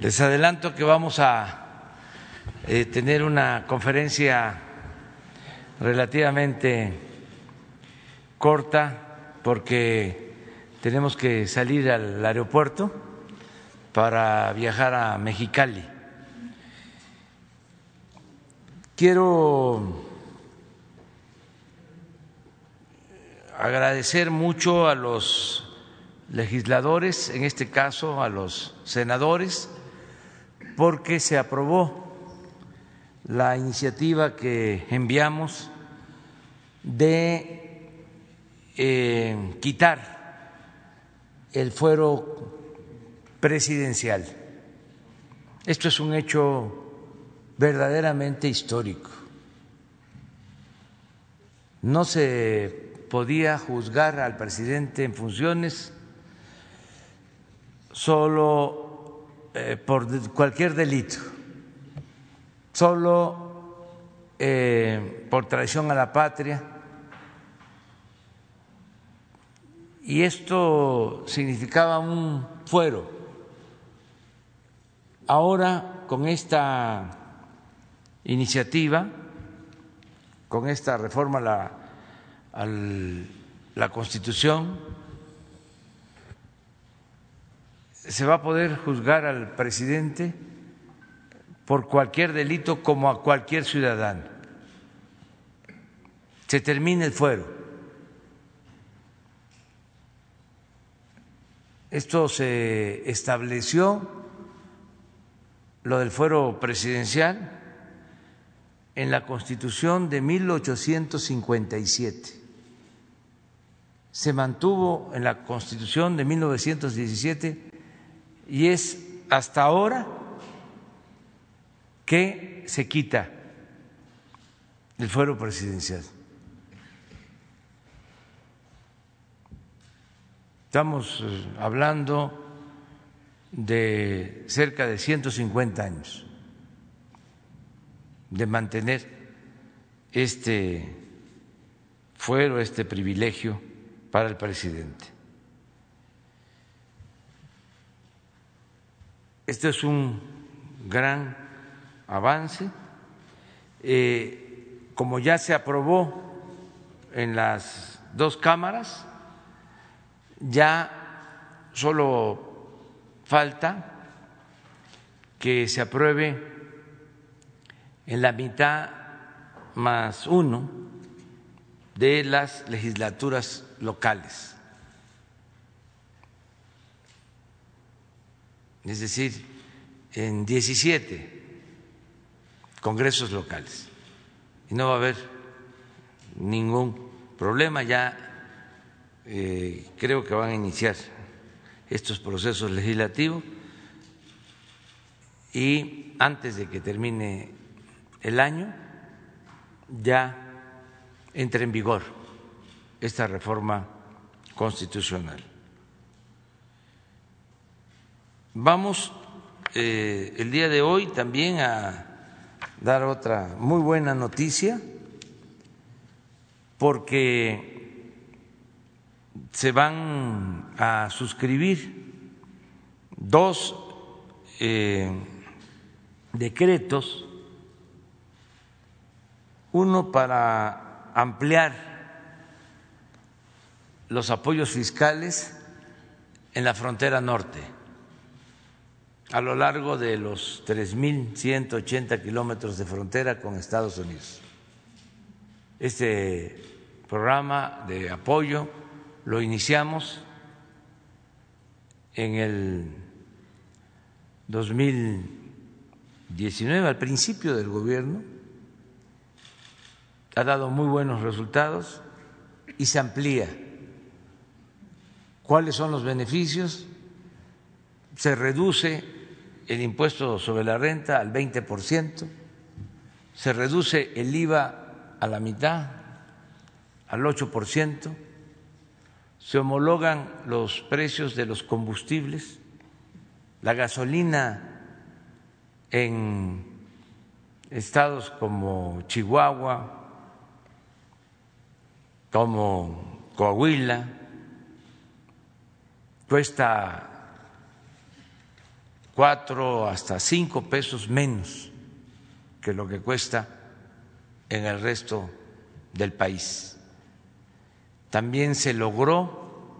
Les adelanto que vamos a eh, tener una conferencia relativamente corta porque tenemos que salir al aeropuerto para viajar a Mexicali. Quiero agradecer mucho a los legisladores, en este caso a los senadores, porque se aprobó la iniciativa que enviamos de eh, quitar el fuero presidencial. Esto es un hecho verdaderamente histórico. No se podía juzgar al presidente en funciones solo eh, por cualquier delito, solo eh, por traición a la patria. Y esto significaba un fuero. Ahora, con esta iniciativa, con esta reforma la a la Constitución, se va a poder juzgar al presidente por cualquier delito como a cualquier ciudadano. Se termina el fuero. Esto se estableció, lo del fuero presidencial, en la Constitución de 1857 se mantuvo en la Constitución de 1917 y es hasta ahora que se quita el fuero presidencial. Estamos eh, hablando de cerca de 150 años de mantener este fuero, este privilegio para el presidente. Este es un gran avance. Eh, como ya se aprobó en las dos cámaras, ya solo falta que se apruebe en la mitad más uno de las legislaturas locales. Es decir, en 17 congresos locales. Y no va a haber ningún problema, ya eh, creo que van a iniciar estos procesos legislativos y antes de que termine el año ya entre en vigor esta reforma constitucional. Vamos eh, el día de hoy también a dar otra muy buena noticia porque se van a suscribir dos eh, decretos, uno para ampliar los apoyos fiscales en la frontera norte, a lo largo de los 3.180 kilómetros de frontera con Estados Unidos. Este programa de apoyo lo iniciamos en el 2019, al principio del gobierno, ha dado muy buenos resultados y se amplía ¿Cuáles son los beneficios? Se reduce el impuesto sobre la renta al 20%, se reduce el IVA a la mitad, al 8%, se homologan los precios de los combustibles, la gasolina en estados como Chihuahua, como Coahuila, cuesta cuatro hasta cinco pesos menos que lo que cuesta en el resto del país. También se logró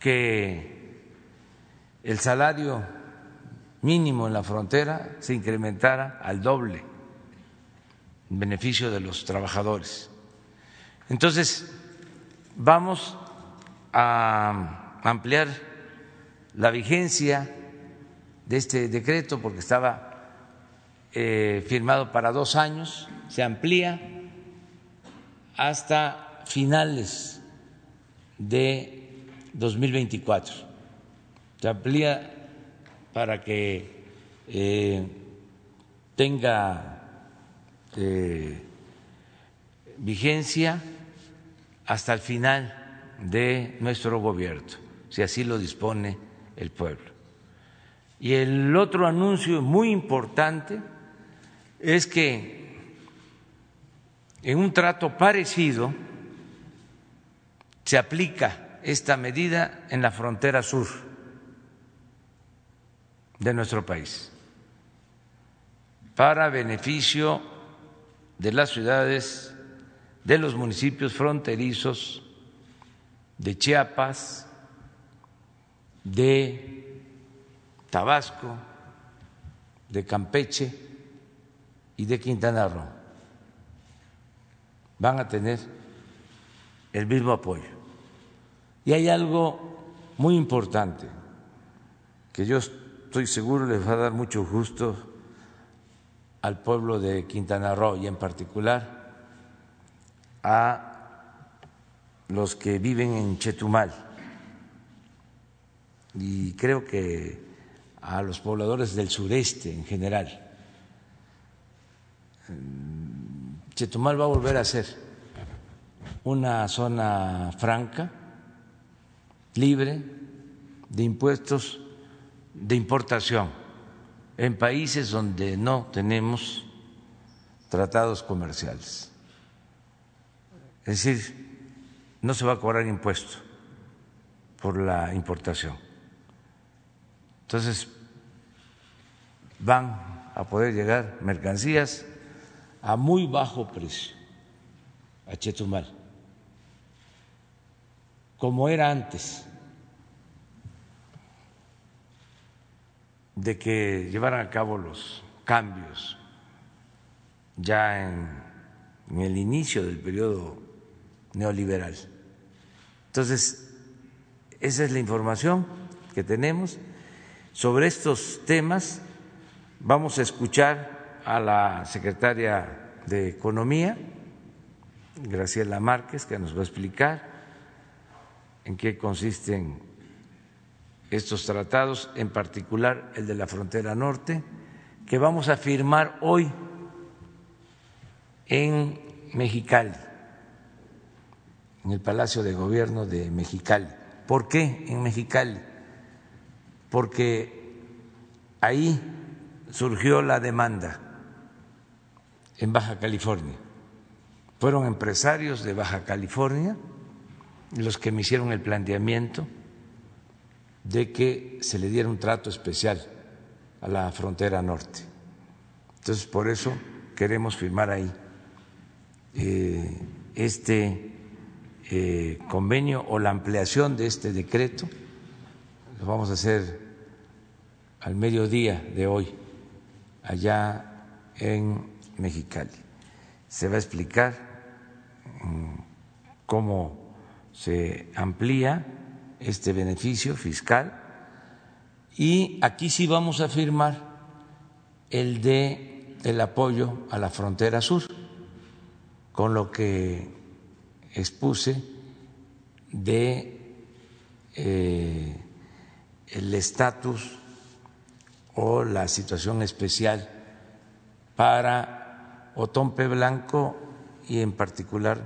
que el salario mínimo en la frontera se incrementara al doble en beneficio de los trabajadores. Entonces, vamos a ampliar la vigencia de este decreto porque estaba eh, firmado para dos años, se amplía hasta finales de 2024. Se amplía para que eh, tenga eh, vigencia hasta el final de nuestro gobierno, si así lo dispone el pueblo. Y el otro anuncio muy importante es que en un trato parecido se aplica esta medida en la frontera sur de nuestro país para beneficio de las ciudades, de los municipios fronterizos de Chiapas, de Tabasco, de Campeche y de Quintana Roo. Van a tener el mismo apoyo. Y hay algo muy importante que yo estoy seguro les va a dar mucho gusto al pueblo de Quintana Roo y en particular a los que viven en Chetumal y creo que a los pobladores del sureste en general. Chetumal va a volver a ser una zona franca, libre de impuestos de importación en países donde no tenemos tratados comerciales. Es decir, no se va a cobrar impuesto por la importación. Entonces, van a poder llegar mercancías a muy bajo precio a Chetumal, como era antes de que llevaran a cabo los cambios ya en, en el inicio del periodo neoliberal. Entonces, esa es la información que tenemos. Sobre estos temas vamos a escuchar a la secretaria de Economía, Graciela Márquez, que nos va a explicar en qué consisten estos tratados, en particular el de la frontera norte, que vamos a firmar hoy en Mexicali en el Palacio de Gobierno de Mexicali. ¿Por qué en Mexicali? Porque ahí surgió la demanda en Baja California. Fueron empresarios de Baja California los que me hicieron el planteamiento de que se le diera un trato especial a la frontera norte. Entonces, por eso queremos firmar ahí eh, este eh, convenio o la ampliación de este decreto. Lo vamos a hacer al mediodía de hoy, allá en Mexicali. Se va a explicar mm, cómo se amplía este beneficio fiscal y aquí sí vamos a firmar el de el apoyo a la frontera sur, con lo que expuse de eh, el estatus o la situación especial para Otompe Blanco y en particular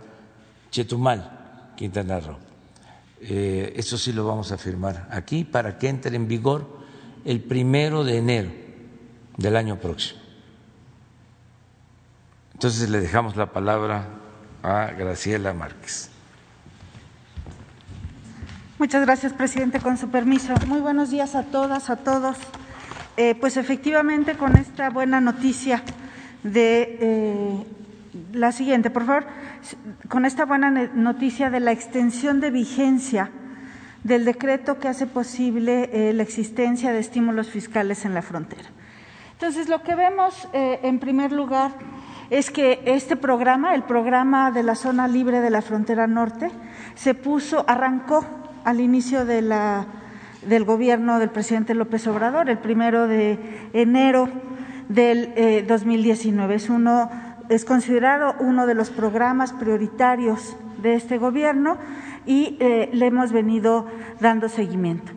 Chetumal, Quintana Roo. Eh, eso sí lo vamos a firmar aquí para que entre en vigor el primero de enero del año próximo. Entonces le dejamos la palabra a Graciela Márquez. Muchas gracias, presidente. Con su permiso. Muy buenos días a todas, a todos. Eh, pues efectivamente, con esta buena noticia de eh, la siguiente, por favor, con esta buena noticia de la extensión de vigencia del decreto que hace posible eh, la existencia de estímulos fiscales en la frontera. Entonces, lo que vemos en primer lugar es que este programa, el programa de la zona libre de la frontera norte, se puso, arrancó al inicio de la, del gobierno del presidente López Obrador, el primero de enero del 2019. Eh, es, uno, es considerado uno de los programas prioritarios de este gobierno y eh, le hemos venido dando seguimiento.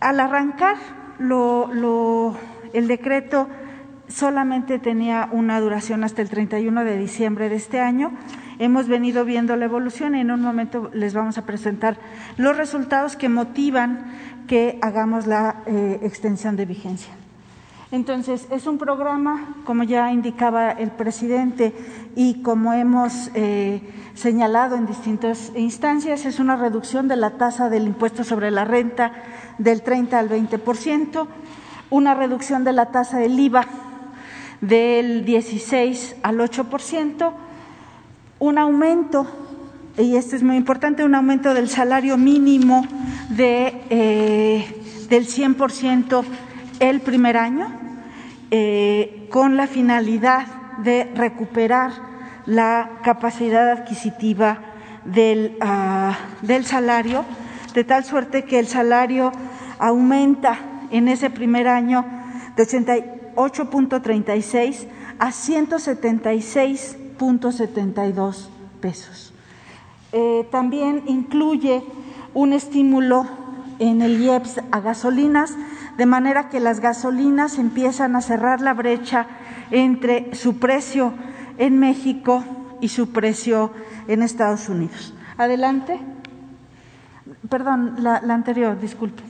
Al arrancar, lo, el decreto solamente tenía una duración hasta el 31 de diciembre de este año. Hemos venido viendo la evolución y en un momento les vamos a presentar los resultados que motivan que hagamos la eh, extensión de vigencia. Entonces, es un programa, como ya indicaba el presidente y como hemos eh, señalado en distintas instancias, es una reducción de la tasa del impuesto sobre la renta del 30 al 20 una reducción de la tasa del IVA del 16 al 8 un aumento, y esto es muy importante, un aumento del salario mínimo de, eh, del 100% el primer año, eh, con la finalidad de recuperar la capacidad adquisitiva del, ah, del salario, de tal suerte que el salario aumenta en ese primer año de 88.36 a 176 .72 pesos. Eh, también incluye un estímulo en el IEPS a gasolinas, de manera que las gasolinas empiezan a cerrar la brecha entre su precio en México y su precio en Estados Unidos. Adelante. Perdón, la, anterior, disculpe.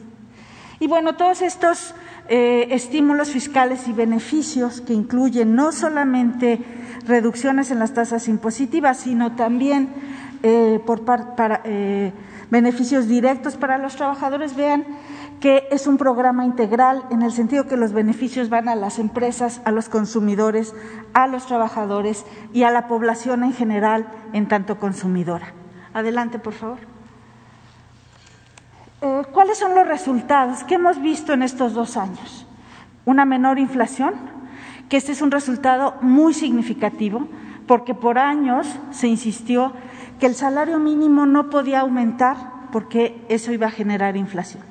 Y bueno, todos estos eh, estímulos fiscales y beneficios que incluyen no solamente reducciones en las tasas impositivas, sino también eh, por eh, beneficios directos para los trabajadores, vean que es un programa integral en el sentido que los beneficios van a las empresas, a los consumidores, a los trabajadores y a la población en general en tanto consumidora. Adelante, por favor. Eh, ¿Cuáles son los resultados que hemos visto en estos dos años? Una menor inflación, que este es un resultado muy significativo porque por años se insistió que el salario mínimo no podía aumentar porque eso iba a generar inflación.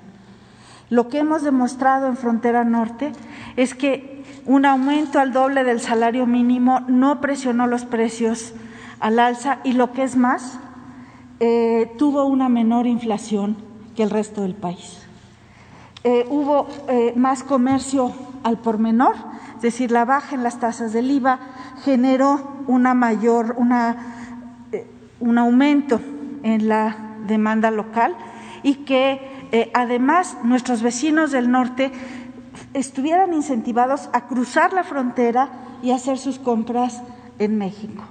Lo que hemos demostrado en Frontera Norte es que un aumento al doble del salario mínimo no presionó los precios al alza y lo que es más, eh, tuvo una menor inflación que el resto del país. Eh, hubo eh, más comercio al por menor, es decir, la baja en las tasas del IVA generó una mayor, eh, un aumento en la demanda local y que además nuestros vecinos del norte estuvieran incentivados a cruzar la frontera y hacer sus compras en México.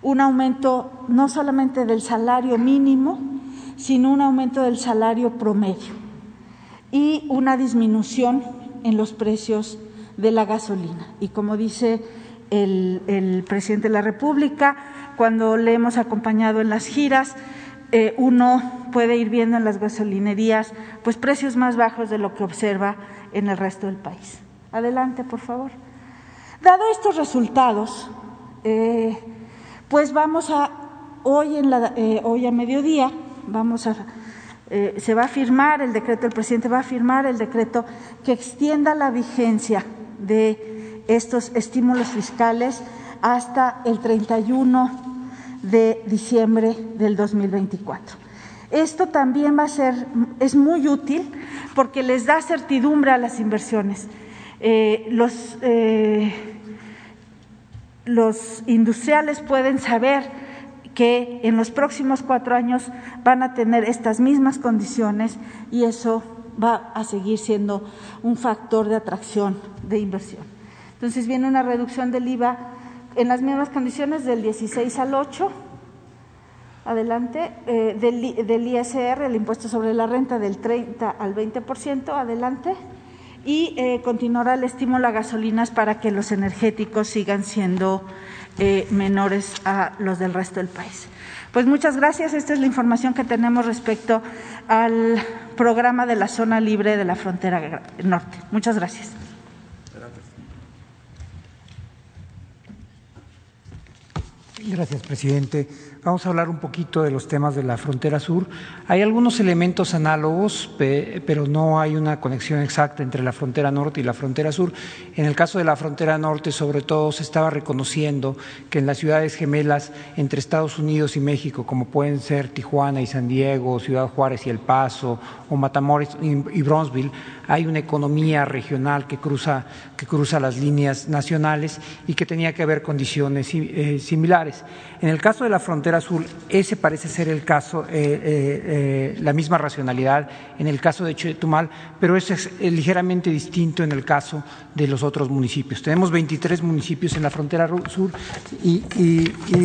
Un aumento no solamente del salario mínimo, sino un aumento del salario promedio y una disminución en los precios de la gasolina. Y como dice el, presidente de la República, cuando le hemos acompañado en las giras, eh, uno puede ir viendo en las gasolinerías pues precios más bajos de lo que observa en el resto del país. Adelante, por favor. Dado estos resultados, eh, pues vamos a hoy en la, eh, hoy a mediodía vamos a se va a firmar el decreto, el presidente va a firmar el decreto que extienda la vigencia de estos estímulos fiscales hasta el 31 de diciembre del 2024. Esto también va a ser, es muy útil porque les da certidumbre a las inversiones. Eh, los, eh, los industriales pueden saber que en los próximos cuatro años van a tener estas mismas condiciones y eso va a seguir siendo un factor de atracción de inversión. Entonces viene una reducción del IVA en las mismas condiciones del 16 al 8 adelante, eh, del, ISR, el impuesto sobre la renta, del 30 al 20%, adelante, y eh, continuará el estímulo a gasolinas para que los energéticos sigan siendo eh, menores a los del resto del país. Pues muchas gracias. Esta es la información que tenemos respecto al programa de la zona libre de la frontera norte. Muchas gracias. Gracias, presidente. Vamos a hablar un poquito de los temas de la frontera sur. Hay algunos elementos análogos, pero no hay una conexión exacta entre la frontera norte y la frontera sur. En el caso de la frontera norte, sobre todo, se estaba reconociendo que en las ciudades gemelas entre Estados Unidos y México, como pueden ser Tijuana y San Diego, Ciudad Juárez y El Paso, o Matamoros y Bronzeville, hay una economía regional que cruza, que cruza las líneas nacionales y que tenía que haber condiciones eh, similares. En el caso de la frontera sur, ese parece ser el caso, eh, eh, la misma racionalidad en el caso de Chetumal, pero ese es ligeramente distinto en el caso de los otros municipios. Tenemos 23 municipios en la frontera sur y,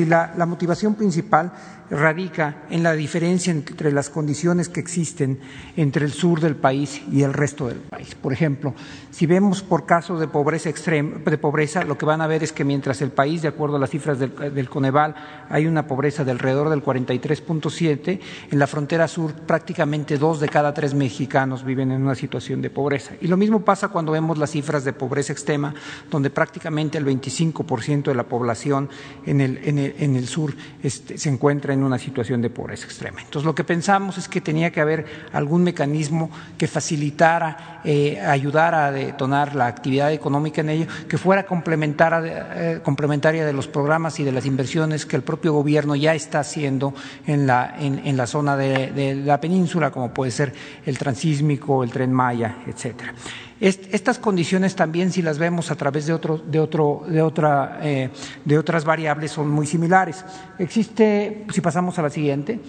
la, la motivación principal radica en la diferencia entre las condiciones que existen entre el sur del país y el resto del país. Por ejemplo, si vemos por casos de pobreza extrema, de pobreza, lo que van a ver es que mientras el país, de acuerdo a las cifras del, Coneval, hay una pobreza de alrededor del 43.7, en la frontera sur prácticamente dos de cada tres mexicanos viven en una situación de pobreza. Y lo mismo pasa cuando vemos las cifras de pobreza extrema, donde prácticamente el 25% de la población en el, en el, sur este, se encuentra en una situación de pobreza extrema. Entonces, lo que pensamos es que tenía que haber algún mecanismo que facilitara, eh, ayudara a detonar la actividad económica en ello, que fuera eh, complementaria de los programas y de las inversiones que el propio gobierno ya está haciendo en la, en, la zona de, la península, como puede ser el transísmico, el tren Maya, etcétera. estas condiciones también, si las vemos a través de, otro, de, otro, de, otra, eh, de otras variables, son muy similares. Existe, si pasamos a la siguiente,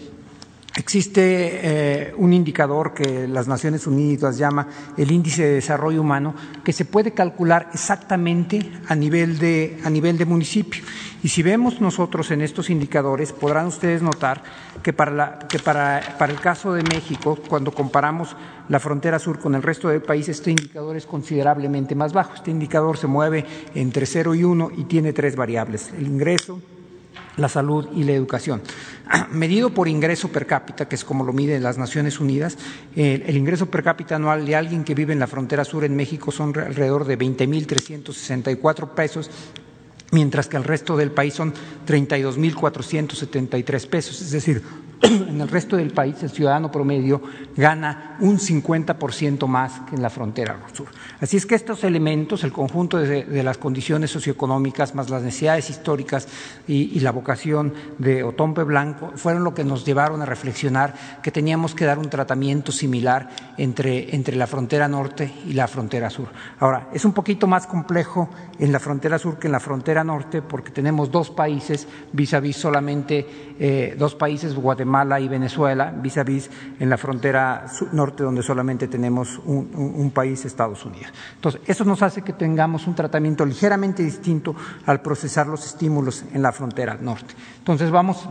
Existe eh, un indicador que las Naciones Unidas llama el índice de desarrollo humano, que se puede calcular exactamente a nivel de, a nivel de municipio. Y si vemos nosotros en estos indicadores, podrán ustedes notar que, para, que para, para, el caso de México, cuando comparamos la frontera sur con el resto del país, este indicador es considerablemente más bajo. Este indicador se mueve entre 0 y 1 y tiene tres variables, el ingreso, la salud y la educación. Medido por ingreso per cápita, que es como lo miden las Naciones Unidas, el ingreso per cápita anual de alguien que vive en la frontera sur en México son alrededor de 20.364 pesos mientras que el resto del país son 32.473 pesos. Es decir, en el resto del país el ciudadano promedio gana un 50% más que en la frontera sur. Así es que estos elementos, el conjunto de, las condiciones socioeconómicas, más las necesidades históricas y, la vocación de Otompe Blanco, fueron lo que nos llevaron a reflexionar que teníamos que dar un tratamiento similar entre, entre la frontera norte y la frontera sur. Ahora, es un poquito más complejo en la frontera sur que en la frontera norte porque tenemos dos países vis a vis solamente eh, dos países, Guatemala y Venezuela, vis a vis en la frontera norte donde solamente tenemos un, país, Estados Unidos. Entonces, eso nos hace que tengamos un tratamiento ligeramente distinto al procesar los estímulos en la frontera norte. Entonces, vamos,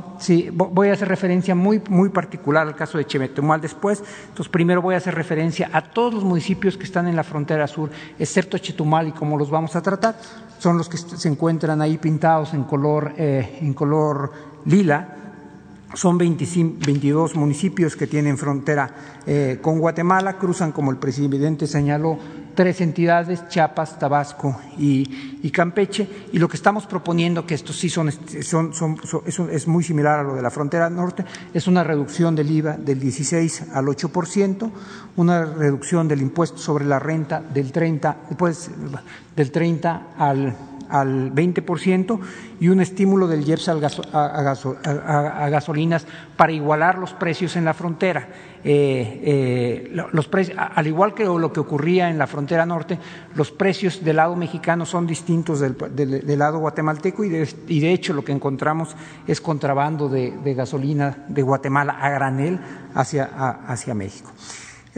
voy a hacer referencia muy, muy particular al caso de Chemetemal después. Entonces, primero voy a hacer referencia a todos los municipios que están en la frontera sur, excepto Chetumal y cómo los vamos a tratar. Son los que se encuentran ahí pintados en color, eh, en color lila son 22 municipios que tienen frontera eh, con Guatemala, cruzan, como el presidente señaló, tres entidades, Chiapas, Tabasco y, Campeche, y lo que estamos proponiendo, que esto sí son, son, es muy similar a lo de la frontera norte, es una reducción del IVA del 16 al 8%, una reducción del impuesto sobre la renta del 30, pues, del 30 al al 20% y un estímulo del IEPS a, gasolinas para igualar los precios en la frontera. Eh, eh, los al igual que lo que ocurría en la frontera norte, los precios del lado mexicano son distintos del, lado guatemalteco y de, hecho lo que encontramos es contrabando de, gasolina de Guatemala a granel hacia, hacia México.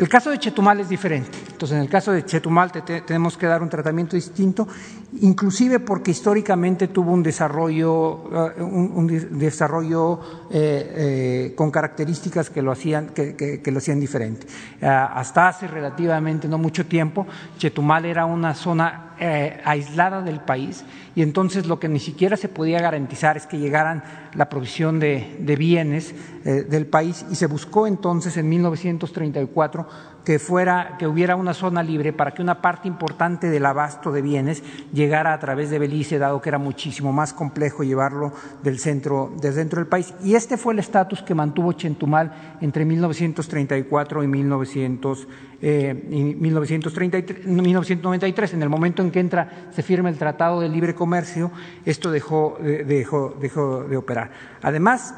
El caso de Chetumal es diferente. Entonces, en el caso de Chetumal tenemos que dar un tratamiento distinto, inclusive porque históricamente tuvo un desarrollo, eh, un, desarrollo eh, eh, con características que lo hacían, que, lo hacían diferente. hasta hace relativamente no mucho tiempo, Chetumal era una zona aislada del país y entonces lo que ni siquiera se podía garantizar es que llegaran la provisión de, bienes del país y se buscó entonces en 1934 que fuera que hubiera una zona libre para que una parte importante del abasto de bienes llegara a través de Belice, dado que era muchísimo más complejo llevarlo del centro, del centro del país. Y este fue el estatus que mantuvo Chentumal entre 1934 y, 1900, eh, y 1993. En el momento en que entra, se firma el Tratado de Libre Comercio, esto dejó, dejó, dejó de operar. Además,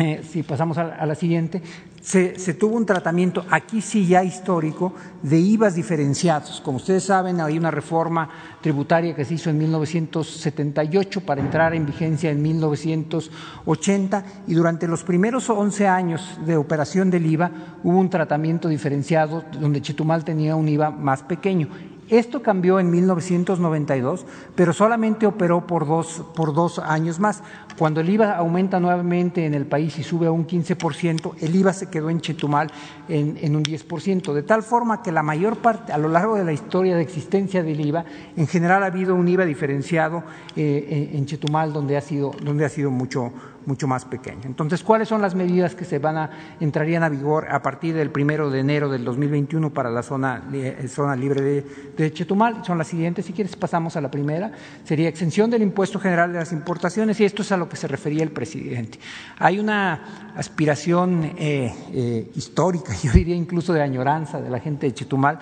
eh, si pasamos a, la siguiente, se, tuvo un tratamiento, aquí sí ya histórico, de IVAs diferenciados. Como ustedes saben, hay una reforma tributaria que se hizo en 1978 para entrar en vigencia en 1980 y durante los primeros 11 años de operación del IVA hubo un tratamiento diferenciado donde Chetumal tenía un IVA más pequeño. Esto cambió en 1992, pero solamente operó por dos, por dos años más. Cuando el IVA aumenta nuevamente en el país y sube a un 15%, el IVA se quedó en Chetumal en, un 10%, de tal forma que la mayor parte, a lo largo de la historia de existencia del IVA, en general ha habido un IVA diferenciado eh, en Chetumal donde ha sido, donde ha sido mucho, mucho más pequeño. Entonces, ¿cuáles son las medidas que se van a entrarían a vigor a partir del primero de enero del 2021 para la zona, eh, zona libre de, Chetumal? Son las siguientes. Si quieres, pasamos a la primera. Sería exención del impuesto general de las importaciones y esto es a lo que se refería el presidente. Hay una aspiración eh, eh, histórica, yo diría incluso de añoranza de la gente de Chetumal,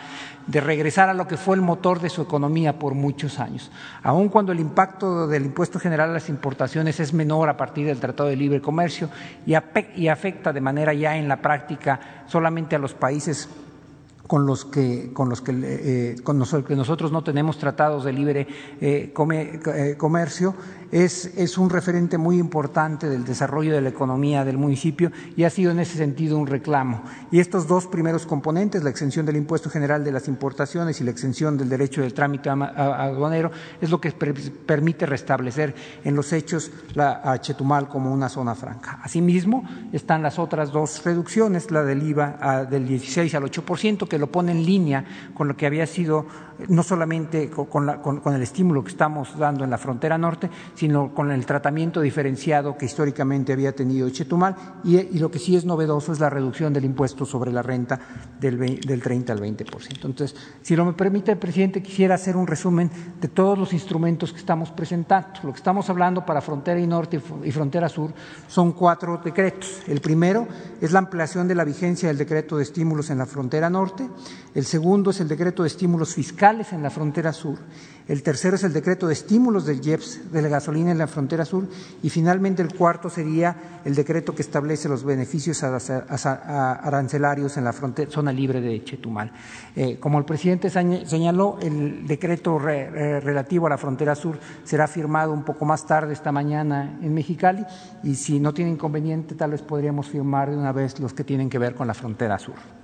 de regresar a lo que fue el motor de su economía por muchos años. Aun cuando el impacto del impuesto general a las importaciones es menor a partir del Tratado de Libre Comercio y afecta de manera ya en la práctica solamente a los países con los que, con los que, eh, con que nosotros no tenemos tratados de libre eh, eh, comercio, es, es, un referente muy importante del desarrollo de la economía del municipio y ha sido en ese sentido un reclamo. Y estos dos primeros componentes, la exención del impuesto general de las importaciones y la exención del derecho del trámite aduanero, es lo que permite restablecer en los hechos la, a Chetumal como una zona franca. Asimismo, están las otras dos reducciones, la del IVA del 16 al 8%, que lo pone en línea con lo que había sido no solamente con, el estímulo que estamos dando en la frontera norte, sino con el tratamiento diferenciado que históricamente había tenido Chetumal y, lo que sí es novedoso es la reducción del impuesto sobre la renta del, del 30 al 20%. Entonces, si lo me permite, presidente, quisiera hacer un resumen de todos los instrumentos que estamos presentando. Lo que estamos hablando para frontera y norte y frontera sur son cuatro decretos. El primero es la ampliación de la vigencia del decreto de estímulos en la frontera norte. El segundo es el decreto de estímulos fiscales en la frontera sur. El tercero es el decreto de estímulos del IEPS de la gasolina en la frontera sur. Y finalmente el cuarto sería el decreto que establece los beneficios arancelarios en la zona libre de Chetumal. Eh, como el presidente señaló, el decreto relativo a la frontera sur será firmado un poco más tarde esta mañana en Mexicali y si no tiene inconveniente tal vez podríamos firmar de una vez los que tienen que ver con la frontera sur.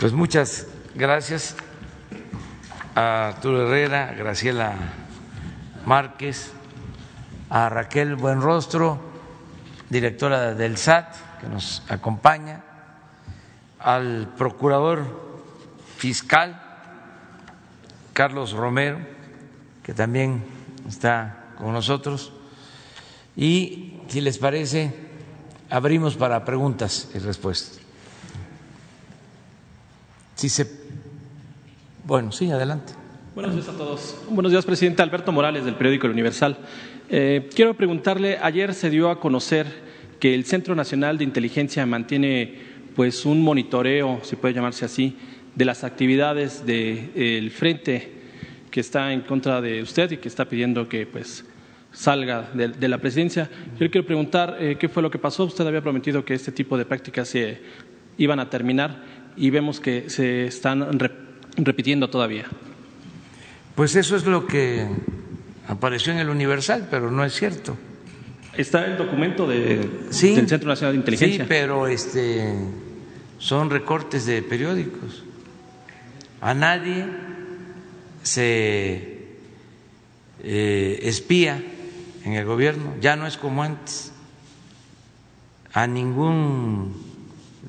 Pues muchas gracias a Arturo Herrera, Graciela Márquez, a Raquel Buenrostro, directora del SAT, que nos acompaña, al procurador fiscal Carlos Romero, que también está con nosotros, y si les parece, abrimos para preguntas y respuestas. Se bueno, sí, adelante. Buenos días a todos. Buenos días, presidente Alberto Morales, del periódico El Universal. Eh, quiero preguntarle, ayer se dio a conocer que el Centro Nacional de Inteligencia mantiene pues un monitoreo, si puede llamarse así, de las actividades del frente que está en contra de usted y que está pidiendo que pues salga de, la presidencia. Yo le quiero preguntar eh, qué fue lo que pasó. Usted había prometido que este tipo de prácticas se iban a terminar y vemos que se están repitiendo todavía. Pues eso es lo que apareció en el Universal, pero no es cierto. Está el documento de, del Centro Nacional de Inteligencia. Sí, pero este, son recortes de periódicos. A nadie se eh, espía en el gobierno, ya no es como antes. A ningún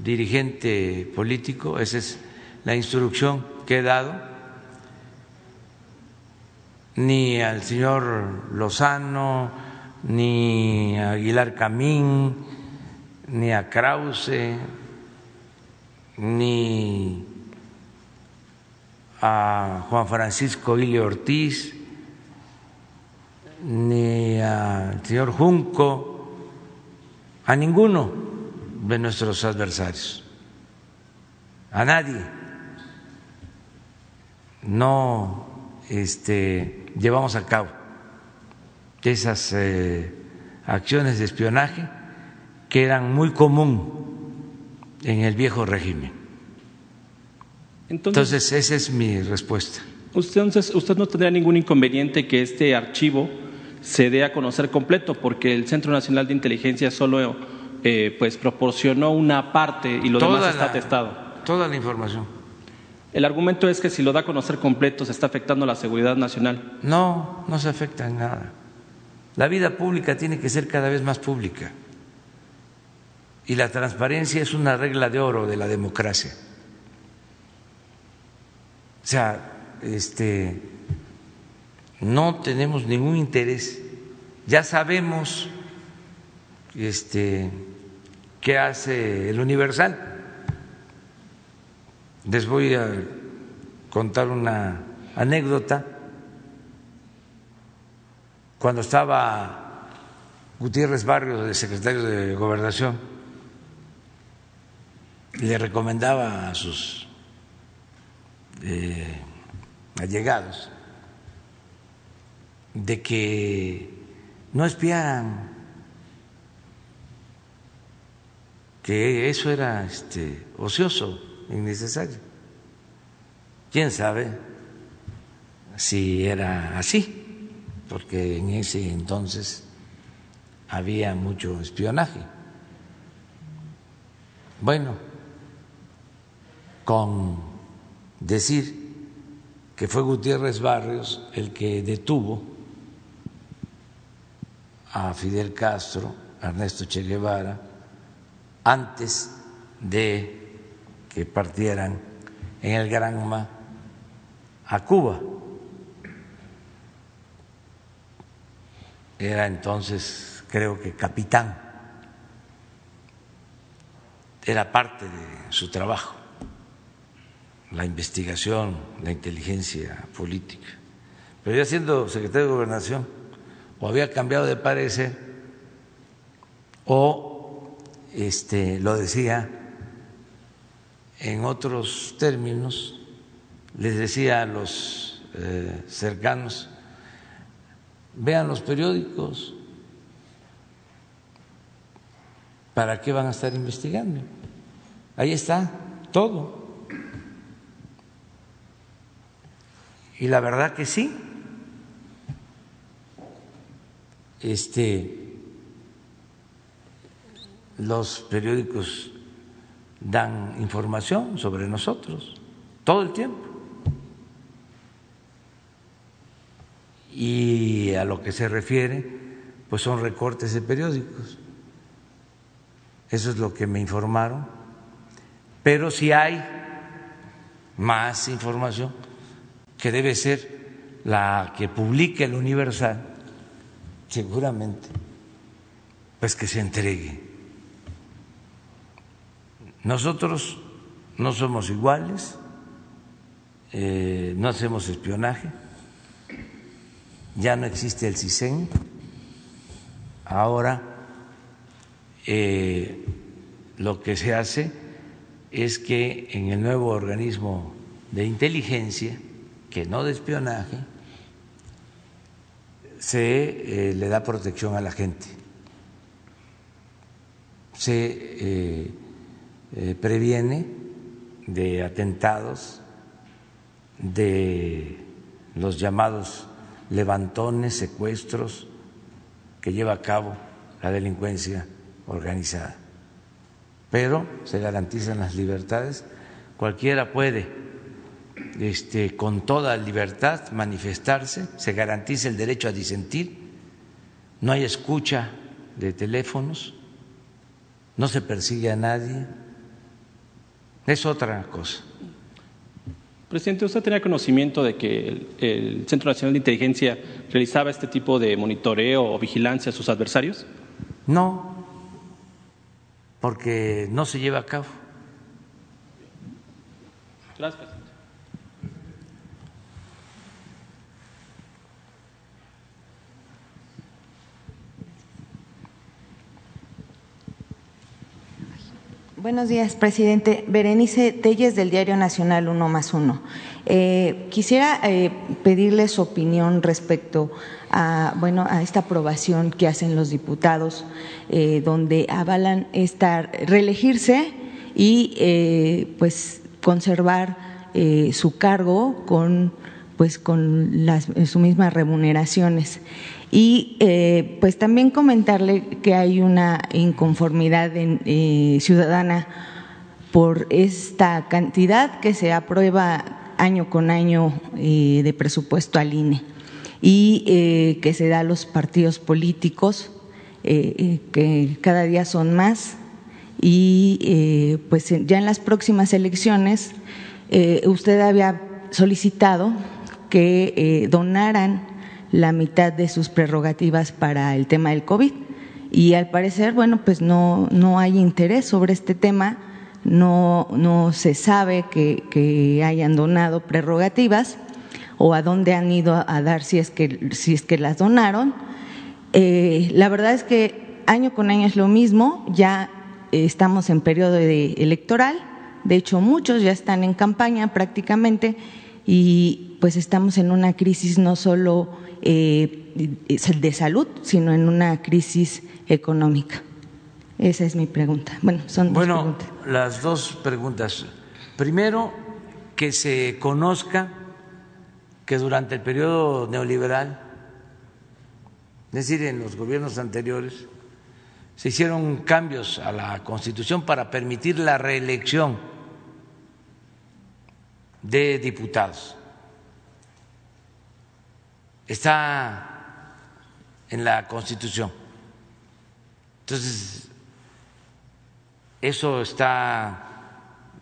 dirigente político, esa es la instrucción que he dado, ni al señor Lozano, ni a Aguilar Camín, ni a Krause, ni a Juan Francisco Ilio Ortiz, ni al señor Junco, a ninguno de nuestros adversarios, a nadie no este, llevamos a cabo esas eh, acciones de espionaje que eran muy común en el viejo régimen. Entonces, esa es mi respuesta. Usted, usted no tendría ningún inconveniente que este archivo se dé a conocer completo, porque el Centro Nacional de Inteligencia solo eh, pues proporcionó una parte y lo demás está atestado. Toda la información. El argumento es que si lo da a conocer completo se está afectando la seguridad nacional. No, no se afecta en nada. La vida pública tiene que ser cada vez más pública. Y la transparencia es una regla de oro de la democracia. O sea, este no tenemos ningún interés. Ya sabemos este qué hace el Universal les voy a contar una anécdota. Cuando estaba Gutiérrez Barrios de secretario de Gobernación, le recomendaba a sus eh, allegados de que no espiaran, que eso era este, ocioso innecesario. ¿Quién sabe si era así? Porque en ese entonces había mucho espionaje. Bueno, con decir que fue Gutiérrez Barrios el que detuvo a Fidel Castro, Ernesto Che Guevara, antes de que partieran en el Granma a Cuba. Era entonces, creo que capitán, era parte de su trabajo, la investigación, la inteligencia política. Pero ya siendo secretario de Gobernación, o había cambiado de parecer, o este, lo decía en otros términos, les decía a los eh, cercanos, vean los periódicos, ¿para qué van a estar investigando? Ahí está todo. Y la verdad que sí. Este los periódicos dan información sobre nosotros todo el tiempo. Y a lo que se refiere, pues son recortes de periódicos. Eso es lo que me informaron. Pero si hay más información, que debe ser la que publique el Universal, seguramente, pues que se entregue. Nosotros no somos iguales, eh, no hacemos espionaje, ya no existe el CISEN, ahora eh, lo que se hace es que en el nuevo organismo de inteligencia, que no de espionaje, se eh, le da protección a la gente, se previene de atentados de los llamados levantones, secuestros que lleva a cabo la delincuencia organizada. Pero se garantizan las libertades, cualquiera puede este, con toda libertad manifestarse, se garantiza el derecho a disentir, no hay escucha de teléfonos, no se persigue a nadie, es otra cosa. Presidente, ¿usted tenía conocimiento de que el, Centro Nacional de Inteligencia realizaba este tipo de monitoreo o vigilancia a sus adversarios? No, porque no se lleva a cabo. Gracias. Buenos días, presidente. Berenice Telles del Diario Nacional Uno más Uno. Eh, quisiera eh, pedirle su opinión respecto a, bueno, a esta aprobación que hacen los diputados, eh, donde avalan esta, reelegirse y pues conservar su cargo con, pues, con las, sus mismas remuneraciones. Y eh, pues también comentarle que hay una inconformidad eh, ciudadana por esta cantidad que se aprueba año con año eh, de presupuesto al INE y que se da a los partidos políticos, que cada día son más. Y pues ya en las próximas elecciones usted había solicitado que donaran la mitad de sus prerrogativas para el tema del COVID. Y al parecer, bueno, pues no, no hay interés sobre este tema, no, no se sabe que, que hayan donado prerrogativas o a dónde han ido a dar si es que, si es que las donaron. Eh, la verdad es que año con año es lo mismo, ya estamos en periodo electoral, de hecho muchos ya están en campaña prácticamente y pues estamos en una crisis no solo eh, de salud, sino en una crisis económica. Esa es mi pregunta. Bueno, son dos las dos preguntas. Primero, que se conozca que durante el periodo neoliberal, es decir, en los gobiernos anteriores, se hicieron cambios a la Constitución para permitir la reelección de diputados está en la Constitución. Entonces, eso está,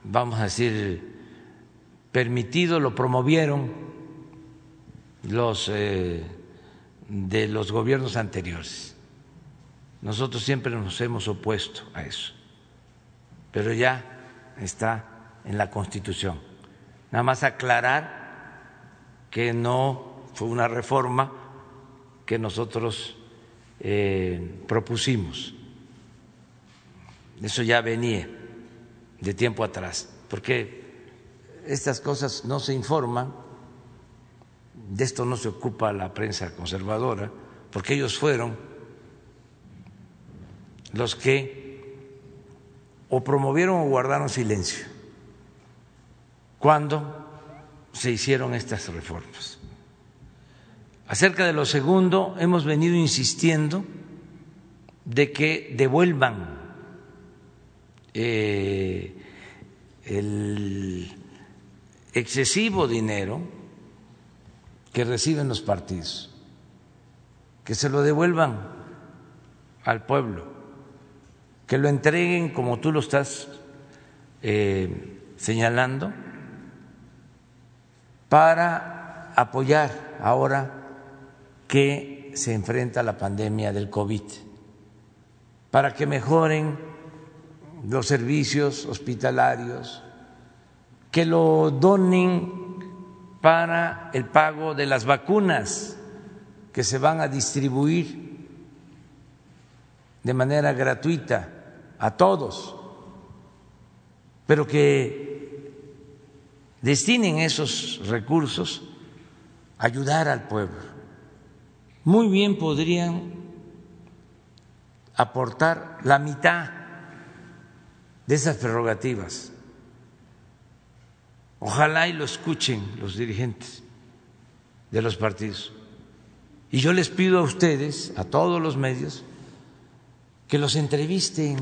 vamos a decir, permitido, lo promovieron los eh, de los gobiernos anteriores. Nosotros siempre nos hemos opuesto a eso, pero ya está en la Constitución. Nada más aclarar que no fue una reforma que nosotros eh, propusimos. Eso ya venía de tiempo atrás, porque estas cosas no se informan, de esto no se ocupa la prensa conservadora, porque ellos fueron los que o promovieron o guardaron silencio cuando se hicieron estas reformas. Acerca de lo segundo, hemos venido insistiendo de que devuelvan eh, el excesivo dinero que reciben los partidos, que se lo devuelvan al pueblo, que lo entreguen como tú lo estás eh, señalando, para apoyar ahora que se enfrenta la pandemia del COVID, para que mejoren los servicios hospitalarios, que lo donen para el pago de las vacunas que se van a distribuir de manera gratuita a todos, pero que destinen esos recursos a ayudar al pueblo. Muy bien podrían aportar la mitad de esas prerrogativas Ojalá y lo escuchen los dirigentes de los partidos. Y yo les pido a ustedes, a todos los medios, que los entrevisten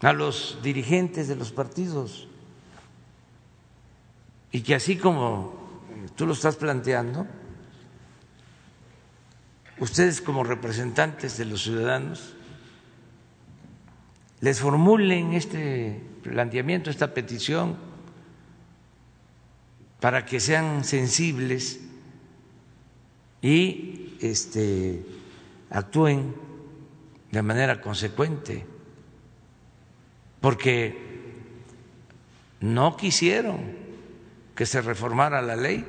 a los dirigentes de los partidos y que así como tú lo estás planteando, ustedes como representantes de los ciudadanos les formulen este planteamiento, esta petición, para que sean sensibles y este, actúen de manera consecuente, porque no quisieron que se reformara la ley,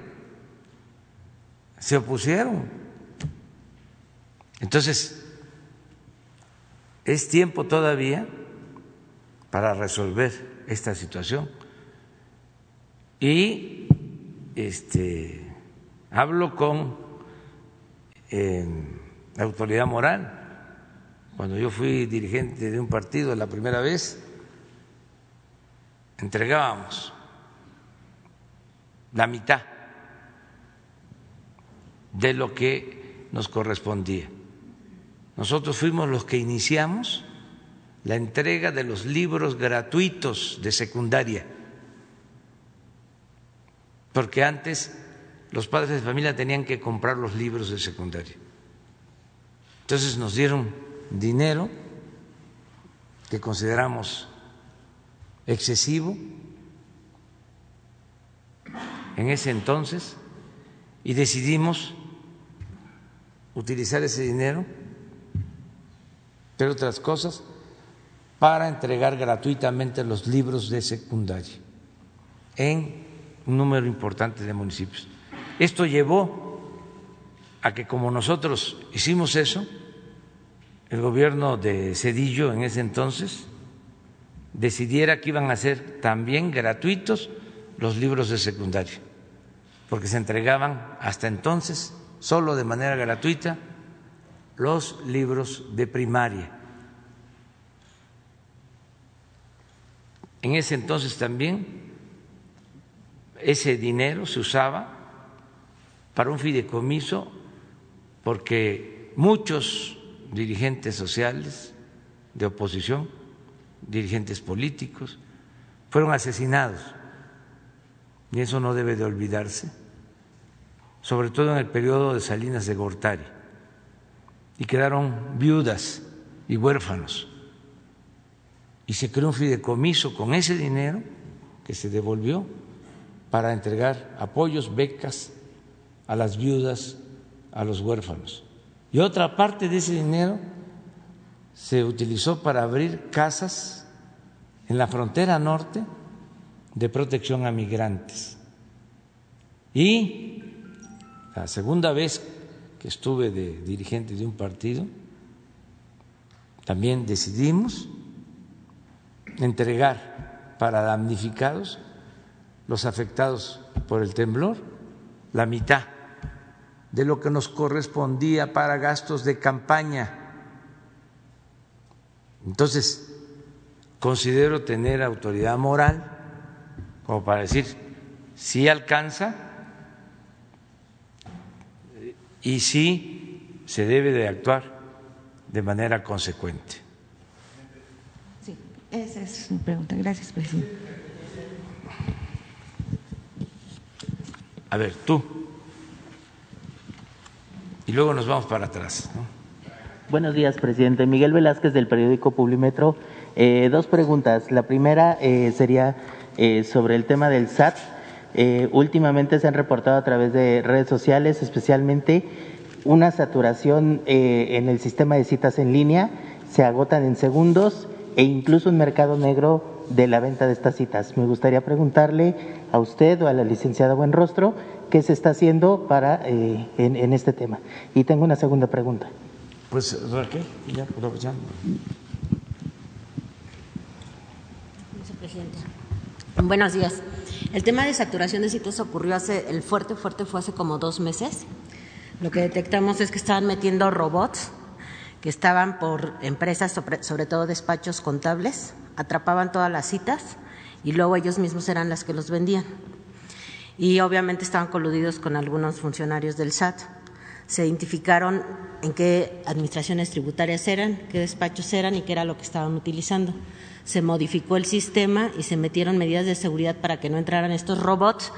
se opusieron. Entonces, es tiempo todavía para resolver esta situación. Y este, hablo con eh, la autoridad moral. Cuando yo fui dirigente de un partido la primera vez, entregábamos la mitad de lo que nos correspondía. Nosotros fuimos los que iniciamos la entrega de los libros gratuitos de secundaria, porque antes los padres de familia tenían que comprar los libros de secundaria. Entonces nos dieron dinero que consideramos excesivo en ese entonces y decidimos utilizar ese dinero, pero otras cosas, para entregar gratuitamente los libros de secundaria en un número importante de municipios. Esto llevó a que como nosotros hicimos eso, el gobierno de Cedillo en ese entonces decidiera que iban a ser también gratuitos los libros de secundaria, porque se entregaban hasta entonces solo de manera gratuita los libros de primaria En ese entonces también ese dinero se usaba para un fideicomiso porque muchos dirigentes sociales de oposición, dirigentes políticos, fueron asesinados. Y eso no debe de olvidarse, sobre todo en el periodo de Salinas de Gortari. Y quedaron viudas y huérfanos y se creó un fideicomiso con ese dinero que se devolvió para entregar apoyos, becas a las viudas, a los huérfanos. Y otra parte de ese dinero se utilizó para abrir casas en la frontera norte de protección a migrantes. Y la segunda vez que estuve de dirigente de un partido, también decidimos entregar para damnificados, los afectados por el temblor, la mitad de lo que nos correspondía para gastos de campaña. Entonces, considero tener autoridad moral como para decir si alcanza y si se debe de actuar de manera consecuente. Esa es mi pregunta. Gracias, presidente. A ver, tú. Y luego nos vamos para atrás. Buenos días, presidente. Miguel Velázquez del periódico Publimetro. Eh, dos preguntas. La primera eh, sería eh, sobre el tema del SAT. Últimamente se han reportado a través de redes sociales, especialmente una saturación en el sistema de citas en línea. Se agotan en segundos e incluso un mercado negro de la venta de estas citas. Me gustaría preguntarle a usted o a la licenciada Buenrostro qué se está haciendo para en, en este tema. Y tengo una segunda pregunta. Pues Raquel, ya aprovechando. Buenos días. El tema de saturación de sitios ocurrió hace, el fuerte, fuerte fue hace como dos meses. Lo que detectamos es que estaban metiendo robots que estaban por empresas, sobre, sobre todo despachos contables, atrapaban todas las citas y luego ellos mismos eran las que los vendían. Y obviamente estaban coludidos con algunos funcionarios del SAT se identificaron en qué administraciones tributarias eran, qué despachos eran y qué era lo que estaban utilizando. Se modificó el sistema y se metieron medidas de seguridad para que no entraran estos robots.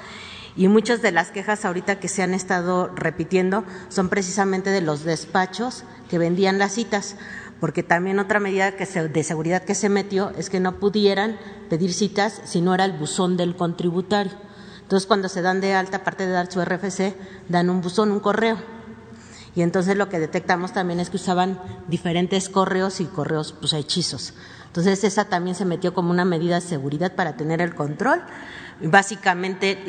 Y muchas de las quejas ahorita que se han estado repitiendo son precisamente de los despachos que vendían las citas, porque también otra medida de seguridad que se metió es que no pudieran pedir citas si no era el buzón del contributario. Entonces, cuando se dan de alta, aparte de dar su RFC, dan un buzón, un correo y entonces lo que detectamos también es que usaban diferentes correos y correos pues hechizos. Entonces esa también se metió como una medida de seguridad para tener el control. Básicamente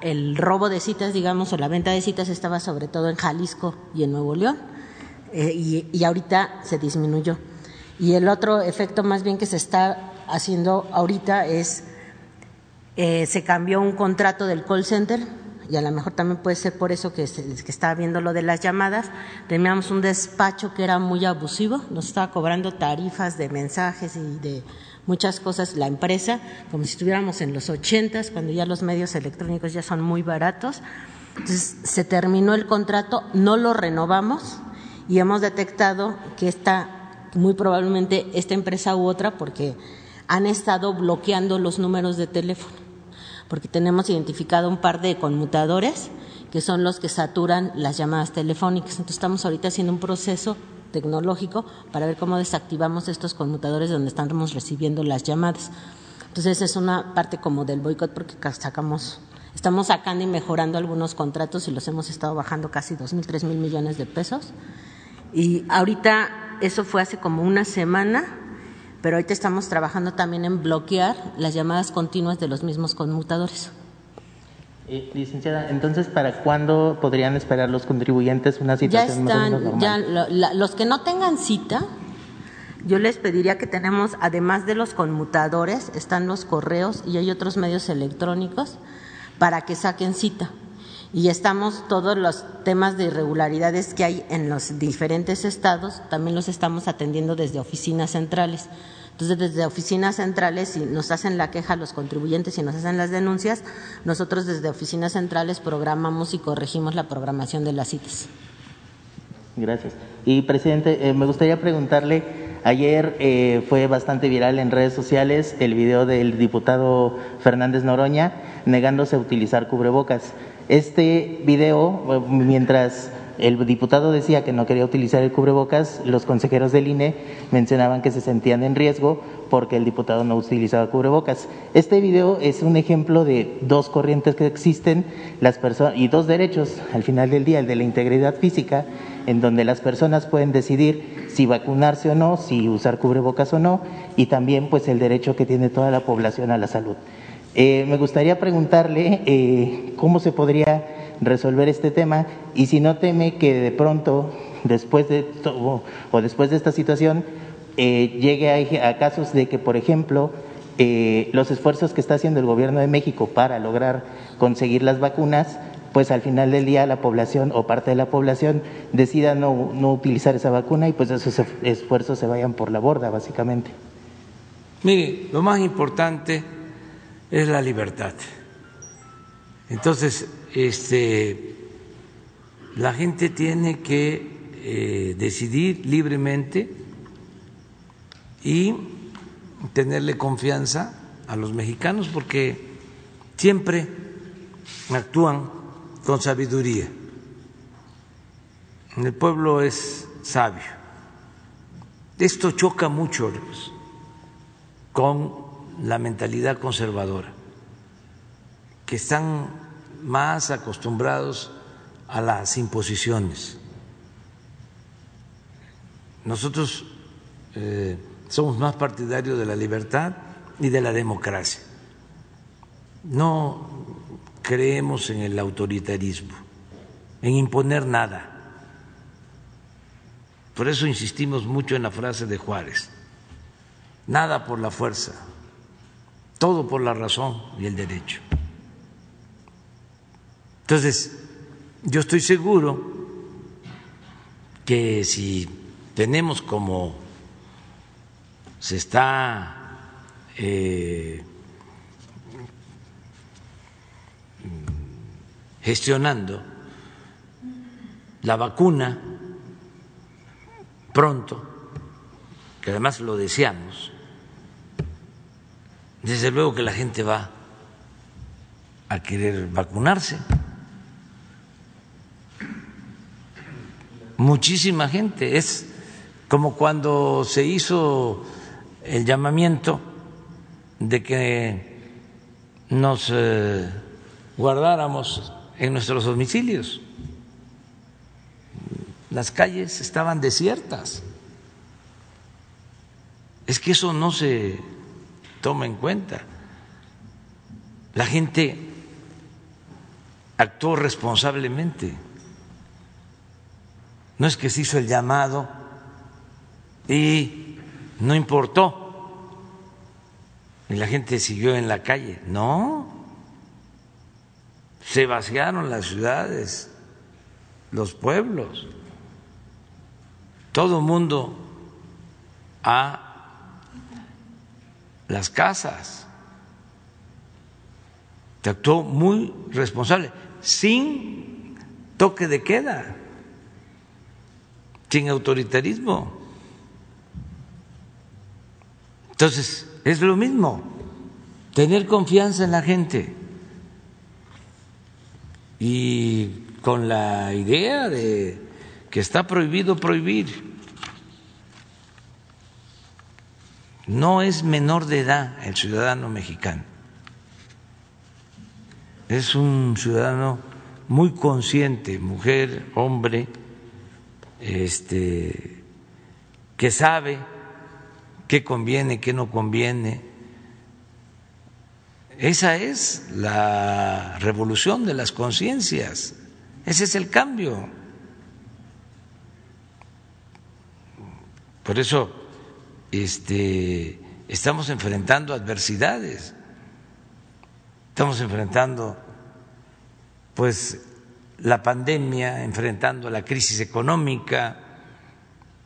el robo de citas, digamos, o la venta de citas estaba sobre todo en Jalisco y en Nuevo León eh, y, ahorita se disminuyó. Y el otro efecto más bien que se está haciendo ahorita es, eh, se cambió un contrato del call center y a lo mejor también puede ser por eso que, estaba viendo lo de las llamadas, teníamos un despacho que era muy abusivo, nos estaba cobrando tarifas de mensajes y de muchas cosas la empresa, como si estuviéramos en los ochentas, cuando ya los medios electrónicos ya son muy baratos. Entonces se terminó el contrato, no lo renovamos y hemos detectado que está muy probablemente esta empresa u otra porque han estado bloqueando los números de teléfono porque tenemos identificado un par de conmutadores que son los que saturan las llamadas telefónicas. Entonces estamos ahorita haciendo un proceso tecnológico para ver cómo desactivamos estos conmutadores donde estamos recibiendo las llamadas. Entonces es una parte como del boicot porque sacamos, estamos sacando y mejorando algunos contratos y los hemos estado bajando casi dos mil, tres mil millones de pesos. Y ahorita eso fue hace como una semana pero ahorita estamos trabajando también en bloquear las llamadas continuas de los mismos conmutadores. Eh, licenciada, entonces, ¿para cuándo podrían esperar los contribuyentes una situación ya están, Ya los que no tengan cita, yo les pediría que tenemos, además de los conmutadores, están los correos y hay otros medios electrónicos para que saquen cita. Y estamos todos los temas de irregularidades que hay en los diferentes estados, también los estamos atendiendo desde oficinas centrales. Entonces, desde oficinas centrales, si nos hacen la queja los contribuyentes y nos hacen las denuncias, nosotros desde oficinas centrales programamos y corregimos la programación de las citas. Gracias. Y, presidente, eh, me gustaría preguntarle, ayer eh, fue bastante viral en redes sociales el video del diputado Fernández Noroña negándose a utilizar cubrebocas. Este video, mientras el diputado decía que no quería utilizar el cubrebocas, los consejeros del INE mencionaban que se sentían en riesgo porque el diputado no utilizaba cubrebocas. Este video es un ejemplo de dos corrientes que existen las y dos derechos al final del día, el de la integridad física, en donde las personas pueden decidir si vacunarse o no, si usar cubrebocas o no, y también pues el derecho que tiene toda la población a la salud. Eh, me gustaría preguntarle eh, cómo se podría resolver este tema y si no teme que de pronto, después de todo, o después de esta situación, eh, llegue a, casos de que, por ejemplo, los esfuerzos que está haciendo el Gobierno de México para lograr conseguir las vacunas, pues al final del día la población o parte de la población decida no, no utilizar esa vacuna y pues esos esfuerzos se vayan por la borda, básicamente. Mire, lo más importante es la libertad. Entonces, este, la gente tiene que eh, decidir libremente y tenerle confianza a los mexicanos porque siempre actúan con sabiduría. El pueblo es sabio. Esto choca mucho con la mentalidad conservadora, que están más acostumbrados a las imposiciones. Nosotros eh, somos más partidarios de la libertad y de la democracia. No creemos en el autoritarismo, en imponer nada. Por eso insistimos mucho en la frase de Juárez, nada por la fuerza, todo por la razón y el derecho. Entonces, yo estoy seguro que si tenemos como se está eh, gestionando la vacuna pronto, que además lo deseamos, desde luego que la gente va a querer vacunarse. Muchísima gente. Es como cuando se hizo el llamamiento de que nos eh, guardáramos en nuestros domicilios. Las calles estaban desiertas. Es que eso no se toma en cuenta. La gente actuó responsablemente. No es que se hizo el llamado y no importó. Y la gente siguió en la calle. No. Se vaciaron las ciudades, los pueblos. Todo mundo a las casas. Te actuó muy responsable, sin toque de queda, sin autoritarismo. Entonces, es lo mismo, tener confianza en la gente y con la idea de que está prohibido prohibir. No es menor de edad el ciudadano mexicano. Es un ciudadano muy consciente, mujer, hombre, este, que sabe qué conviene, qué no conviene. Esa es la revolución de las conciencias, ese es el cambio. Por eso este, estamos enfrentando adversidades, estamos enfrentando pues la pandemia, enfrentando la crisis económica,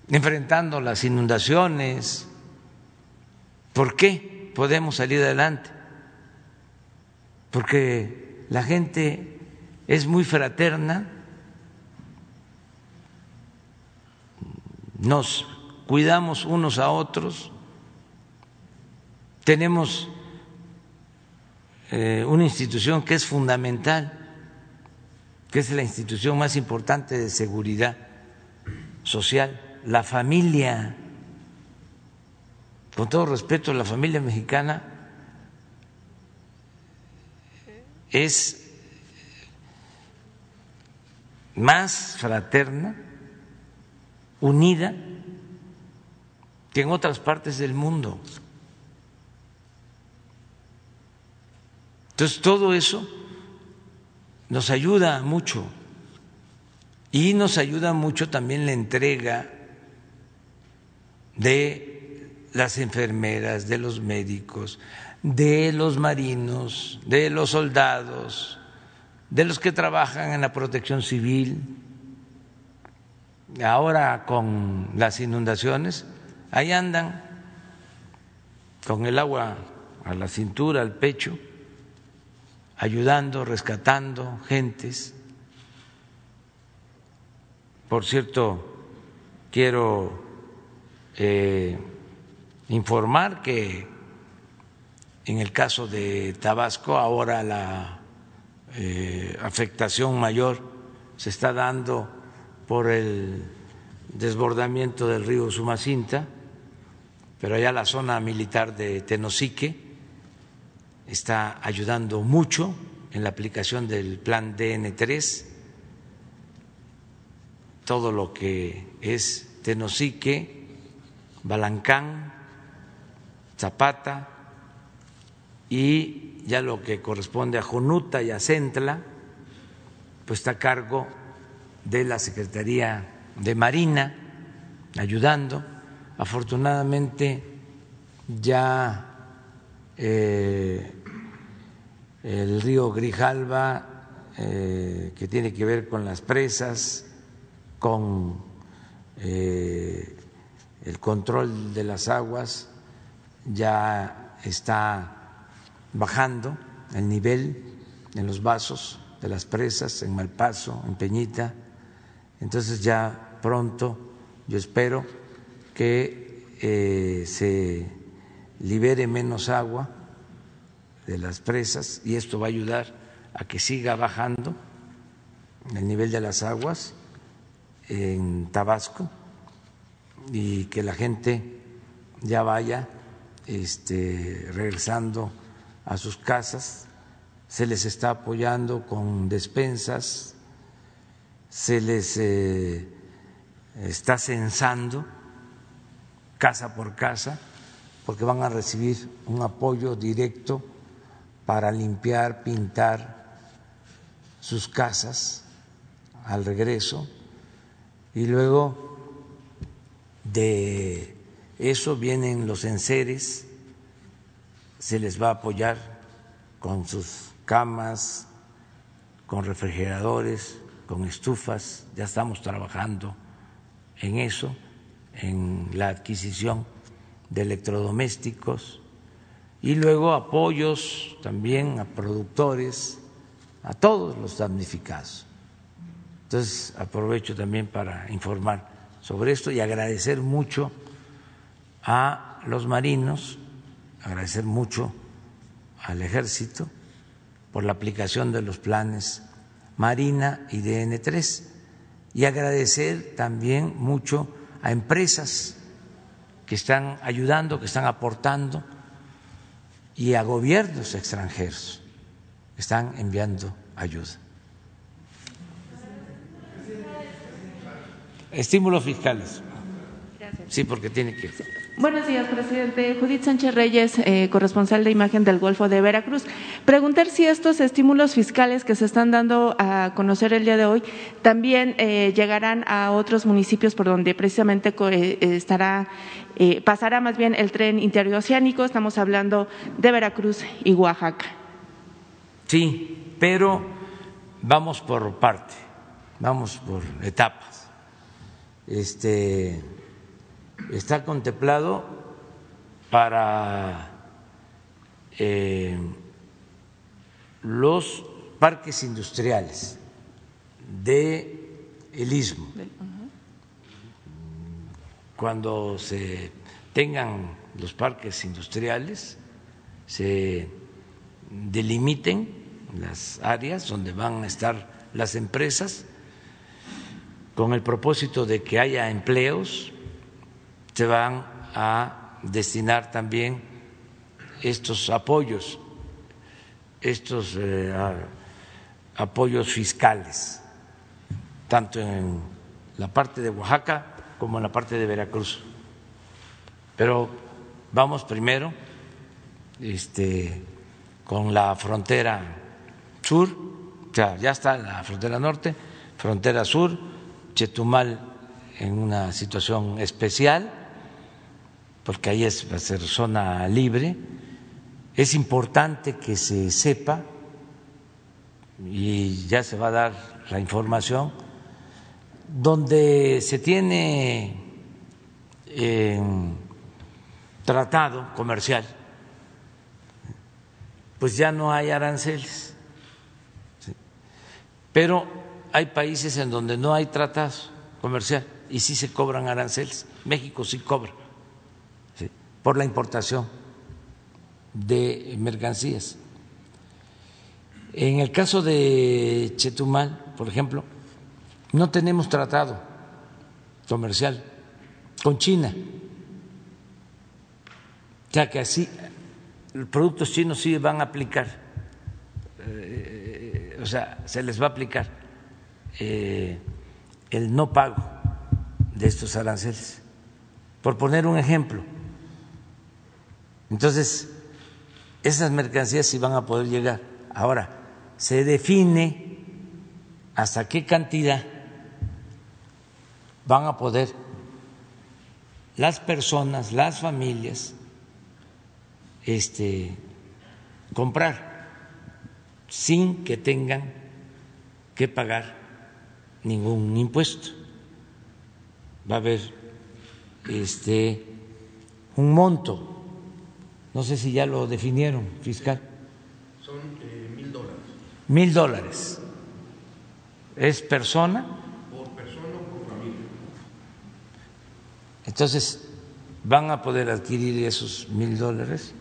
enfrentando las inundaciones, ¿Por qué podemos salir adelante? Porque la gente es muy fraterna, nos cuidamos unos a otros, tenemos eh, una institución que es fundamental, que es la institución más importante de seguridad social, la familia. Con todo respeto, la familia mexicana es más fraterna, unida que en otras partes del mundo. Entonces, todo eso nos ayuda mucho y nos ayuda mucho también la entrega de las enfermeras, de los médicos, de los marinos, de los soldados, de los que trabajan en la protección civil. Ahora con las inundaciones, ahí andan con el agua a la cintura, al pecho, ayudando, rescatando gentes. Por cierto, quiero eh, informar que en el caso de Tabasco ahora la eh, afectación mayor se está dando por el desbordamiento del río Sumacinta, pero allá la zona militar de Tenosique está ayudando mucho en la aplicación del plan DN3, todo lo que es Tenosique, Balancán, Zapata y ya lo que corresponde a Jonuta y a Centla, pues está a cargo de la Secretaría de Marina, ayudando. Afortunadamente ya eh, el río Grijalva, eh, que tiene que ver con las presas, con eh, el control de las aguas, ya está bajando el nivel en los vasos de las presas, en Malpaso, en Peñita. Entonces ya pronto yo espero que se libere menos agua de las presas y esto va a ayudar a que siga bajando el nivel de las aguas en Tabasco y que la gente ya vaya este, regresando a sus casas. Se les está apoyando con despensas, se les eh, está censando casa por casa porque van a recibir un apoyo directo para limpiar, pintar sus casas al regreso. Y luego de eso vienen los enseres, se les va a apoyar con sus camas, con refrigeradores, con estufas, ya estamos trabajando en eso, en la adquisición de electrodomésticos y luego apoyos también a productores, a todos los damnificados. Entonces aprovecho también para informar sobre esto y agradecer mucho a los marinos, agradecer mucho al ejército por la aplicación de los planes Marina y DN3 y agradecer también mucho a empresas que están ayudando, que están aportando y a gobiernos extranjeros están enviando ayuda. Estímulos fiscales. Sí, porque tiene que. Buenos días, presidente. Judith Sánchez Reyes, eh, corresponsal de imagen del Golfo de Veracruz. Preguntar si estos estímulos fiscales que se están dando a conocer el día de hoy también eh, llegarán a otros municipios por donde precisamente eh, estará, pasará más bien el tren interoceánico. Estamos hablando de Veracruz y Oaxaca. Sí, pero vamos por parte, vamos por etapas. Este está contemplado para eh, los parques industriales de el istmo. Cuando se tengan los parques industriales, se delimiten las áreas donde van a estar las empresas con el propósito de que haya empleos se van a destinar también estos apoyos, estos eh, apoyos fiscales, tanto en la parte de Oaxaca como en la parte de Veracruz. Pero vamos primero este, con la frontera sur, ya está la frontera norte, frontera sur, Chetumal en una situación especial porque ahí es, va a ser zona libre. Es importante que se sepa, y ya se va a dar la información, donde se tiene eh, tratado comercial, pues ya no hay aranceles. Pero hay países en donde no hay tratado comercial y sí se cobran aranceles. México sí cobra por la importación de mercancías. En el caso de Chetumal, por ejemplo, no tenemos tratado comercial con China. O sea que así los productos chinos sí van a aplicar, eh, o sea, se les va a aplicar eh, el no pago de estos aranceles, por poner un ejemplo. Entonces, esas mercancías sí van a poder llegar. Ahora, se define hasta qué cantidad van a poder las personas, las familias, este, comprar sin que tengan que pagar ningún impuesto. Va a haber este, un monto, no sé si ya lo definieron, fiscal. Son eh, mil dólares. Mil dólares. ¿Es persona? Por persona o por familia. Entonces, van a poder adquirir esos mil dólares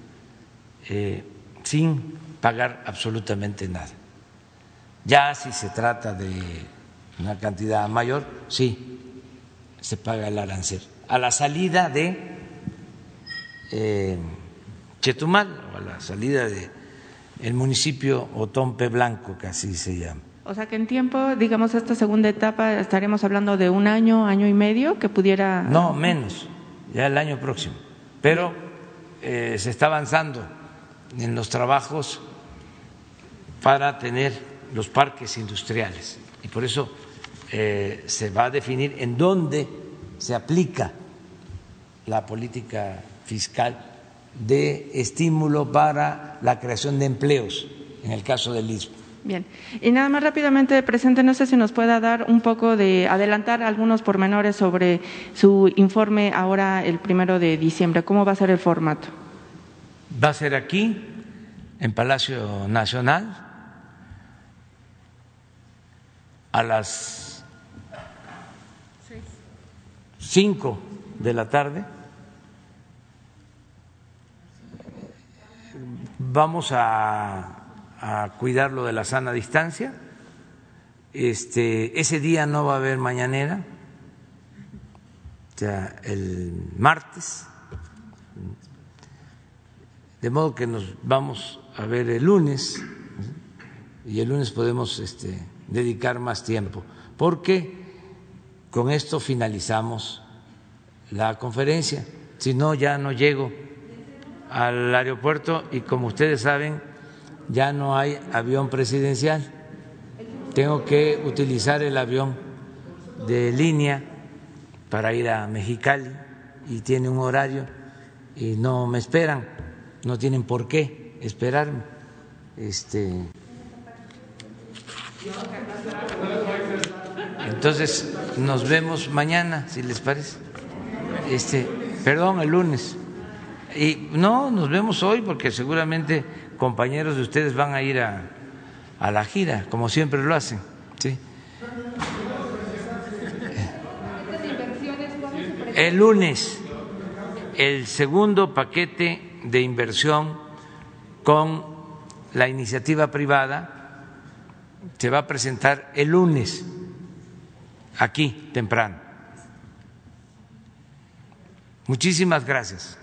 eh, sin pagar absolutamente nada. Ya si se trata de una cantidad mayor, sí, se paga el arancel. A la salida de eh, Chetumal, o a la salida de el municipio Otompe Blanco, que así se llama. O sea que en tiempo, digamos, esta segunda etapa estaremos hablando de un año, año y medio que pudiera. No, menos, ya el año próximo. Pero eh, se está avanzando en los trabajos para tener los parques industriales. Y por eso eh, se va a definir en dónde se aplica la política fiscal de estímulo para la creación de empleos, en el caso del Istmo. Bien, y nada más rápidamente, presente, no sé si nos pueda dar un poco de adelantar algunos pormenores sobre su informe ahora el primero de diciembre. ¿Cómo va a ser el formato? Va a ser aquí, en Palacio Nacional, a las cinco de la tarde. Vamos a, a cuidar lo de la sana distancia. Este, ese día no va a haber mañanera, o sea, el martes de modo que nos vamos a ver el lunes y el lunes podemos este, dedicar más tiempo, porque con esto finalizamos la conferencia. Si no, ya no llego al aeropuerto y como ustedes saben, ya no hay avión presidencial. Tengo que utilizar el avión de línea para ir a Mexicali y tiene un horario y no me esperan no tienen por qué esperarme. Este, entonces nos vemos mañana, si les parece. Este, perdón, el lunes. Y no, nos vemos hoy porque seguramente compañeros de ustedes van a ir a, a la gira, como siempre lo hacen. ¿sí? El lunes, el segundo paquete de inversión con la iniciativa privada se va a presentar el lunes aquí temprano. Muchísimas gracias.